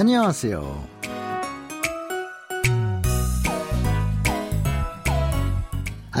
안녕하세요.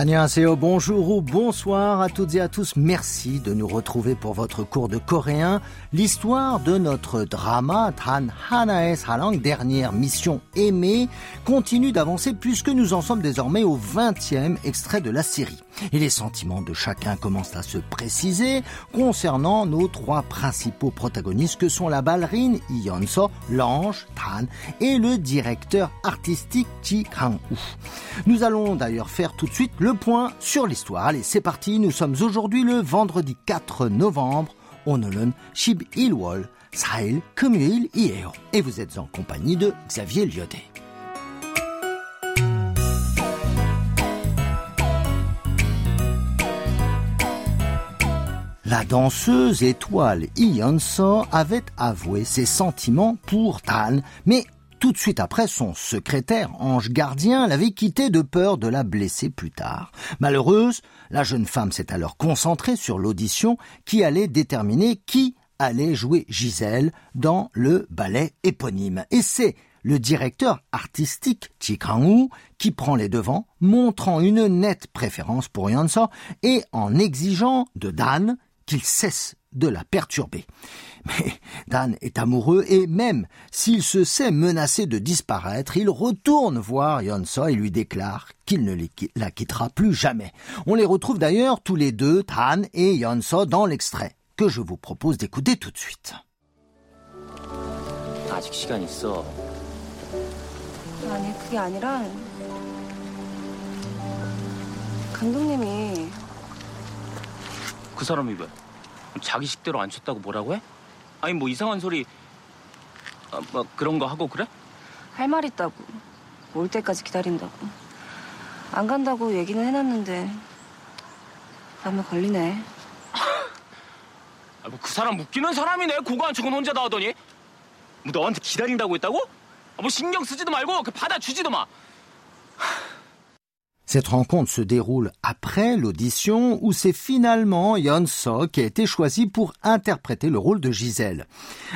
Annyeonghaseyo, bonjour ou bonsoir à toutes et à tous. Merci de nous retrouver pour votre cours de coréen. L'histoire de notre drama Tan Hanae Salang, dernière mission aimée, continue d'avancer puisque nous en sommes désormais au 20e extrait de la série. Et les sentiments de chacun commencent à se préciser concernant nos trois principaux protagonistes que sont la ballerine Yeon-so, l'ange Tan et le directeur artistique Ji Kang-woo. Nous allons d'ailleurs faire tout de suite le point sur l'histoire. Allez, c'est parti, nous sommes aujourd'hui le vendredi 4 novembre. 오늘은 11월 4일 금요일이에요. Et vous êtes en compagnie de Xavier Lyodet. La danseuse étoile Yeon-so avait avoué ses sentiments pour Tan, mais tout de suite après, son secrétaire, ange gardien, l'avait quitté de peur de la blesser plus tard. Malheureuse, la jeune femme s'est alors concentrée sur l'audition qui allait déterminer qui allait jouer Gisèle dans le ballet éponyme. Et c'est le directeur artistique Kang-woo qui prend les devants, montrant une nette préférence pour Yeon-so et en exigeant de Dan qu'il cesse de la perturber. Mais Dan est amoureux et même s'il se sait menacé de disparaître, il retourne voir Yeon-so et lui déclare qu'il ne la quittera plus jamais. On les retrouve d'ailleurs tous les deux, Dan et Yeon-so, dans l'extrait que je vous propose d'écouter tout de suite. 자기 식대로 안 쳤다고 뭐라고 해? 아니 뭐 이상한 소리 아, 막 그런 거 하고 그래? 할 말 있다고 올 때까지 기다린다고 안 간다고 얘기는 해놨는데 마음에 걸리네 아, 뭐 그 사람 웃기는 사람이네 고거 한 척은 혼자 다 하더니 뭐 너한테 기다린다고 했다고? 아, 뭐 신경 쓰지도 말고 그 받아주지도 마 Cette rencontre se déroule après l'audition où c'est finalement Yeon-so qui a été choisi pour interpréter le rôle de Gisèle.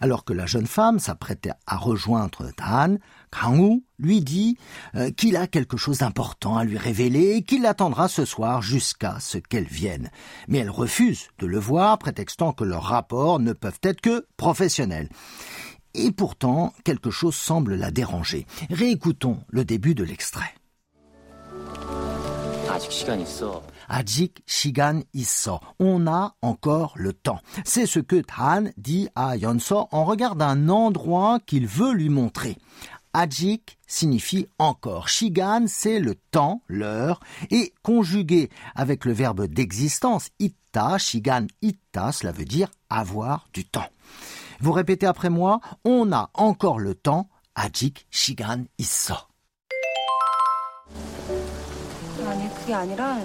Alors que la jeune femme s'apprêtait à rejoindre Dan, Kang-woo lui dit euh, qu'il a quelque chose d'important à lui révéler et qu'il l'attendra ce soir jusqu'à ce qu'elle vienne. Mais elle refuse de le voir, prétextant que leurs rapports ne peuvent être que professionnels. Et pourtant, quelque chose semble la déranger. Réécoutons le début de l'extrait. 아직 시간 있어. Ajik Shigan Isso. On a encore le temps. C'est ce que Dan dit à Yeonso en regard d'un endroit qu'il veut lui montrer. Ajik signifie encore. Shigan, c'est le temps, l'heure, et conjugué avec le verbe d'existence, itta, shigan, itta, cela veut dire avoir du temps. Vous répétez après moi, on a encore le temps, ajik, shigan, isso. 그게 아니라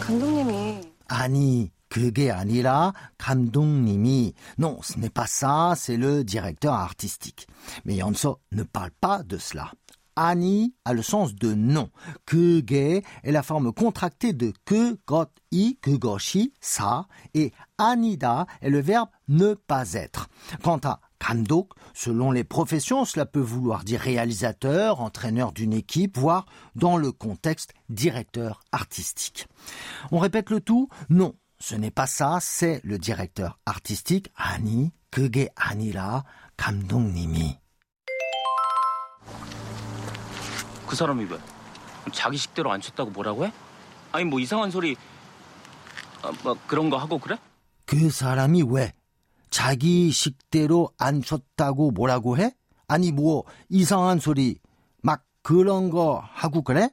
감독님이 아니, 그게 아니라 감독님이 non, ce n'est pas ça, c'est le directeur artistique. Mais Yeonso ne parle pas de cela. Ani a le sens de non. 그게 est la forme contractée de 그것이, 그것이, ça, et 아니다 est le verbe ne pas être. Quant à 감독, selon les professions, cela peut vouloir dire réalisateur, entraîneur d'une équipe, voire dans le contexte directeur artistique. On répète le tout Non, ce n'est pas ça, c'est le directeur artistique 아니, 그게 아니라 감독님이. 그 사람이 왜? 자기 식대로 안 쳤다고 뭐라고 해? 아니 뭐 이상한 소리 아, 막 그런 거 하고 그래? 그 사람이 왜 자기 식대로 안 쳤다고 뭐라고 해? 아니 뭐 이상한 소리 막 그런 거 하고 그래?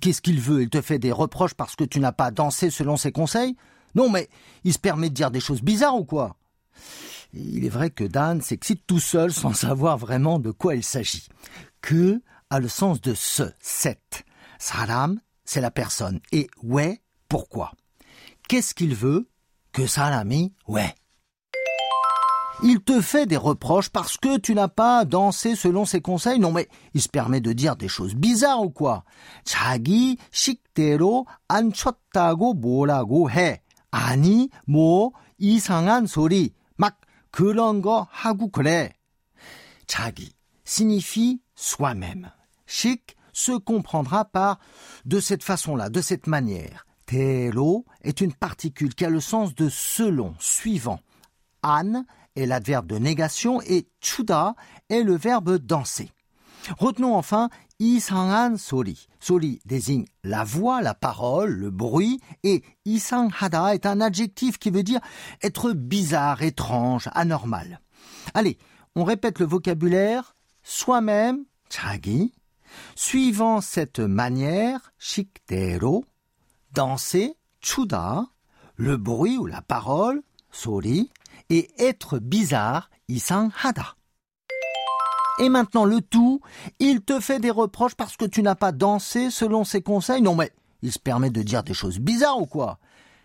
Qu'est-ce qu'il veut Il te fait des reproches parce que tu n'as pas dansé selon ses conseils Non mais il se permet de dire des choses bizarres ou quoi Il est vrai que Dan s'excite tout seul sans savoir vraiment de quoi il s'agit. Que a le sens de ce, cette. Saram, c'est la personne. Et ouais, pourquoi Qu'est-ce qu'il veut Que salami, ouais. Il te fait des reproches parce que tu n'as pas dansé selon ses conseils. Non mais il se permet de dire des choses bizarres ou quoi 자기 식대로 안 쳤다고 뭐라고 해. 아니 뭐 이상한 소리. 막 그런 거 하고 그래. 자기 signifie soi-même. Chic se comprendra par de cette façon-là, de cette manière. Telo est une particule qui a le sens de selon, suivant. An l'adverbe de négation et chuda est le verbe danser. Retenons enfin isangan soli. Soli désigne la voix, la parole, le bruit, et isanghada est un adjectif qui veut dire être bizarre, étrange, anormal. Allez, on répète le vocabulaire soi-même, chagi, suivant cette manière, shiktero, danser, chuda, le bruit ou la parole, soli, et être bizarre, isanghada. Et maintenant le tout, il te fait des reproches parce que tu n'as pas dansé selon ses conseils. Non mais, il se permet de dire des choses bizarres ou quoi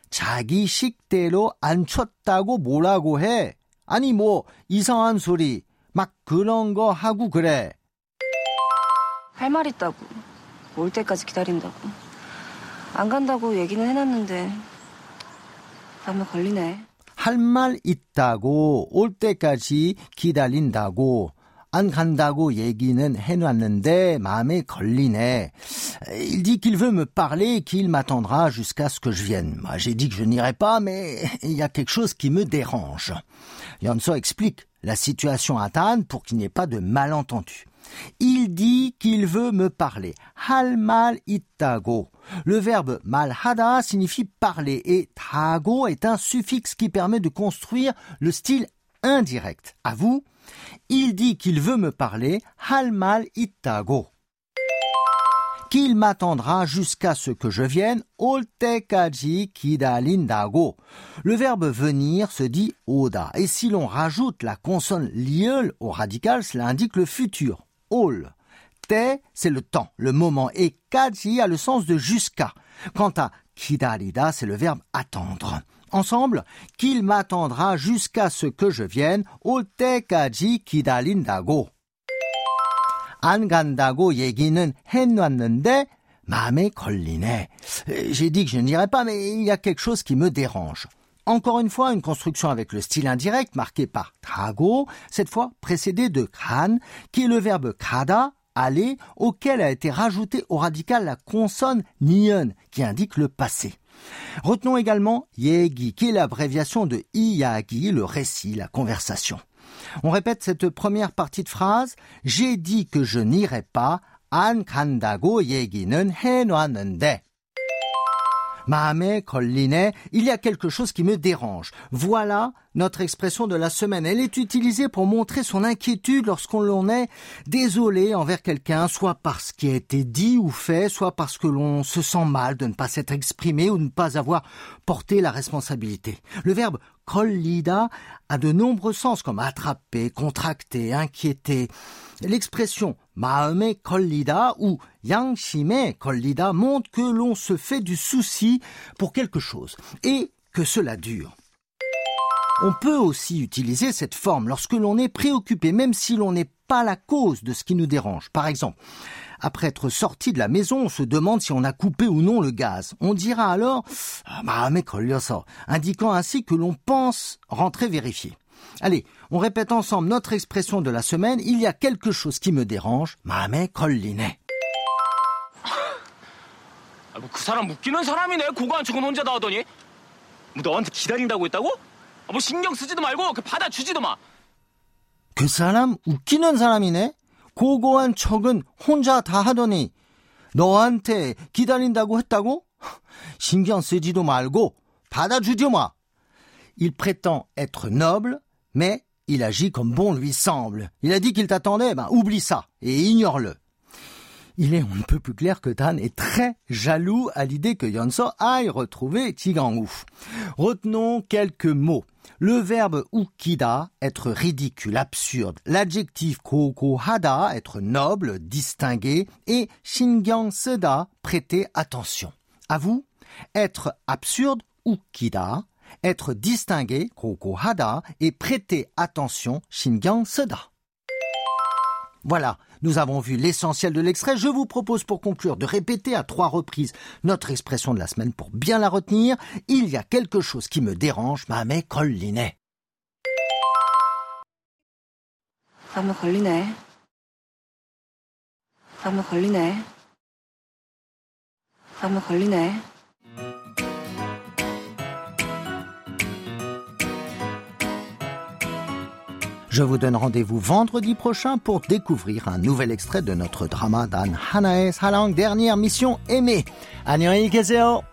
자기 식대로 안 쳤다고 뭐라고 해? 아니 뭐 이상한 소리 막 그런 거 하고 그래. 할 말 있다고. 올 때까지 기다린다고. 안 간다고 얘기는 해놨는데 마음에 걸리네. 할 말 있다고 올 때까지 기다린다고 안 간다고 얘기는 해놨는데 마음에 걸리네. Il dit qu'il veut me parler et qu'il m'attendra jusqu'à ce que je vienne. Moi, j'ai dit que je n'irai pas, mais il y a quelque chose qui me dérange. Yanso explique la situation à Tan pour qu'il n'y ait pas de malentendu. Il dit qu'il veut me parler. Hal mal ittago. Le verbe malhada signifie parler et tago est un suffixe qui permet de construire le style indirect. À vous, il dit qu'il veut me parler, hal mal ittago. Qu'il m'attendra jusqu'à ce que je vienne, oltekaji kidalindago. Le verbe venir se dit oda. Et si l'on rajoute la consonne liel au radical, cela indique le futur Ol. Te, c'est le temps, le moment. Et kaji a le sens de jusqu'à. Quant à kidalida, c'est le verbe attendre ensemble qu'il m'attendra jusqu'à ce que je vienne 올 때까지 기다린다고. 안 간다고 얘기는 해놨는데 마음에 걸리네. J'ai dit que je n'irai pas, mais il y a quelque chose qui me dérange. Encore une fois, une construction avec le style indirect marqué par trago, cette fois précédée de khan, qui est le verbe kada, aller, auquel a été rajouté au radical la consonne nion, qui indique le passé. Retenons également Yegi, qui est l'abréviation de Iyagi, le récit, la conversation. On répète cette première partie de phrase. J'ai dit que je n'irai pas. An kandago 얘 Mahamet, Collinet, il y a quelque chose qui me dérange. Voilà notre expression de la semaine. Elle est utilisée pour montrer son inquiétude lorsqu'on l'on est désolé envers quelqu'un, soit parce qu'il a été dit ou fait, soit parce que l'on se sent mal de ne pas s'être exprimé ou de ne pas avoir porté la responsabilité. Le verbe collida a de nombreux sens comme attraper, contracter, inquiéter. L'expression maame collida ou yangshime collida montre que l'on se fait du souci pour quelque chose et que cela dure. On peut aussi utiliser cette forme lorsque l'on est préoccupé, même si l'on n'est pas la cause de ce qui nous dérange. Par exemple, après être sorti de la maison, on se demande si on a coupé ou non le gaz. On dira alors ah, indiquant ainsi que l'on pense rentrer vérifier. Allez, on répète ensemble notre expression de la semaine. Il y a quelque chose qui me dérange. 마음에 걸리네. 그 사람 웃기는 사람이네. 고고한 척은 혼자 다 하더니 너한테 기다린다고 했다고? 신경 쓰지도 말고 받아주지 마. Il prétend être noble, mais il agit comme bon lui semble. Il a dit qu'il t'attendait, ben oublie ça et ignore-le. Il est on ne peut plus clair que Dan est très jaloux à l'idée que Yonso aille retrouver Tigangou. Retenons quelques mots. Le verbe ukida, être ridicule, absurde. L'adjectif kokohada, être noble, distingué. Et shingyang seda, prêter attention. À vous, être absurde, ukida, être distingué, kokohada, et prêter attention, shingyang seda. Voilà, nous avons vu l'essentiel de l'extrait. Je vous propose pour conclure de répéter à trois reprises notre expression de la semaine pour bien la retenir. Il y a quelque chose qui me dérange, ma collinet. 밤에 걸리네. 밤에 걸리네. 밤에 걸리네. Je vous donne rendez-vous vendredi prochain pour découvrir un nouvel extrait de notre drama d'Anne Hanaes Halang, dernière mission aimée. 안녕히 계세요.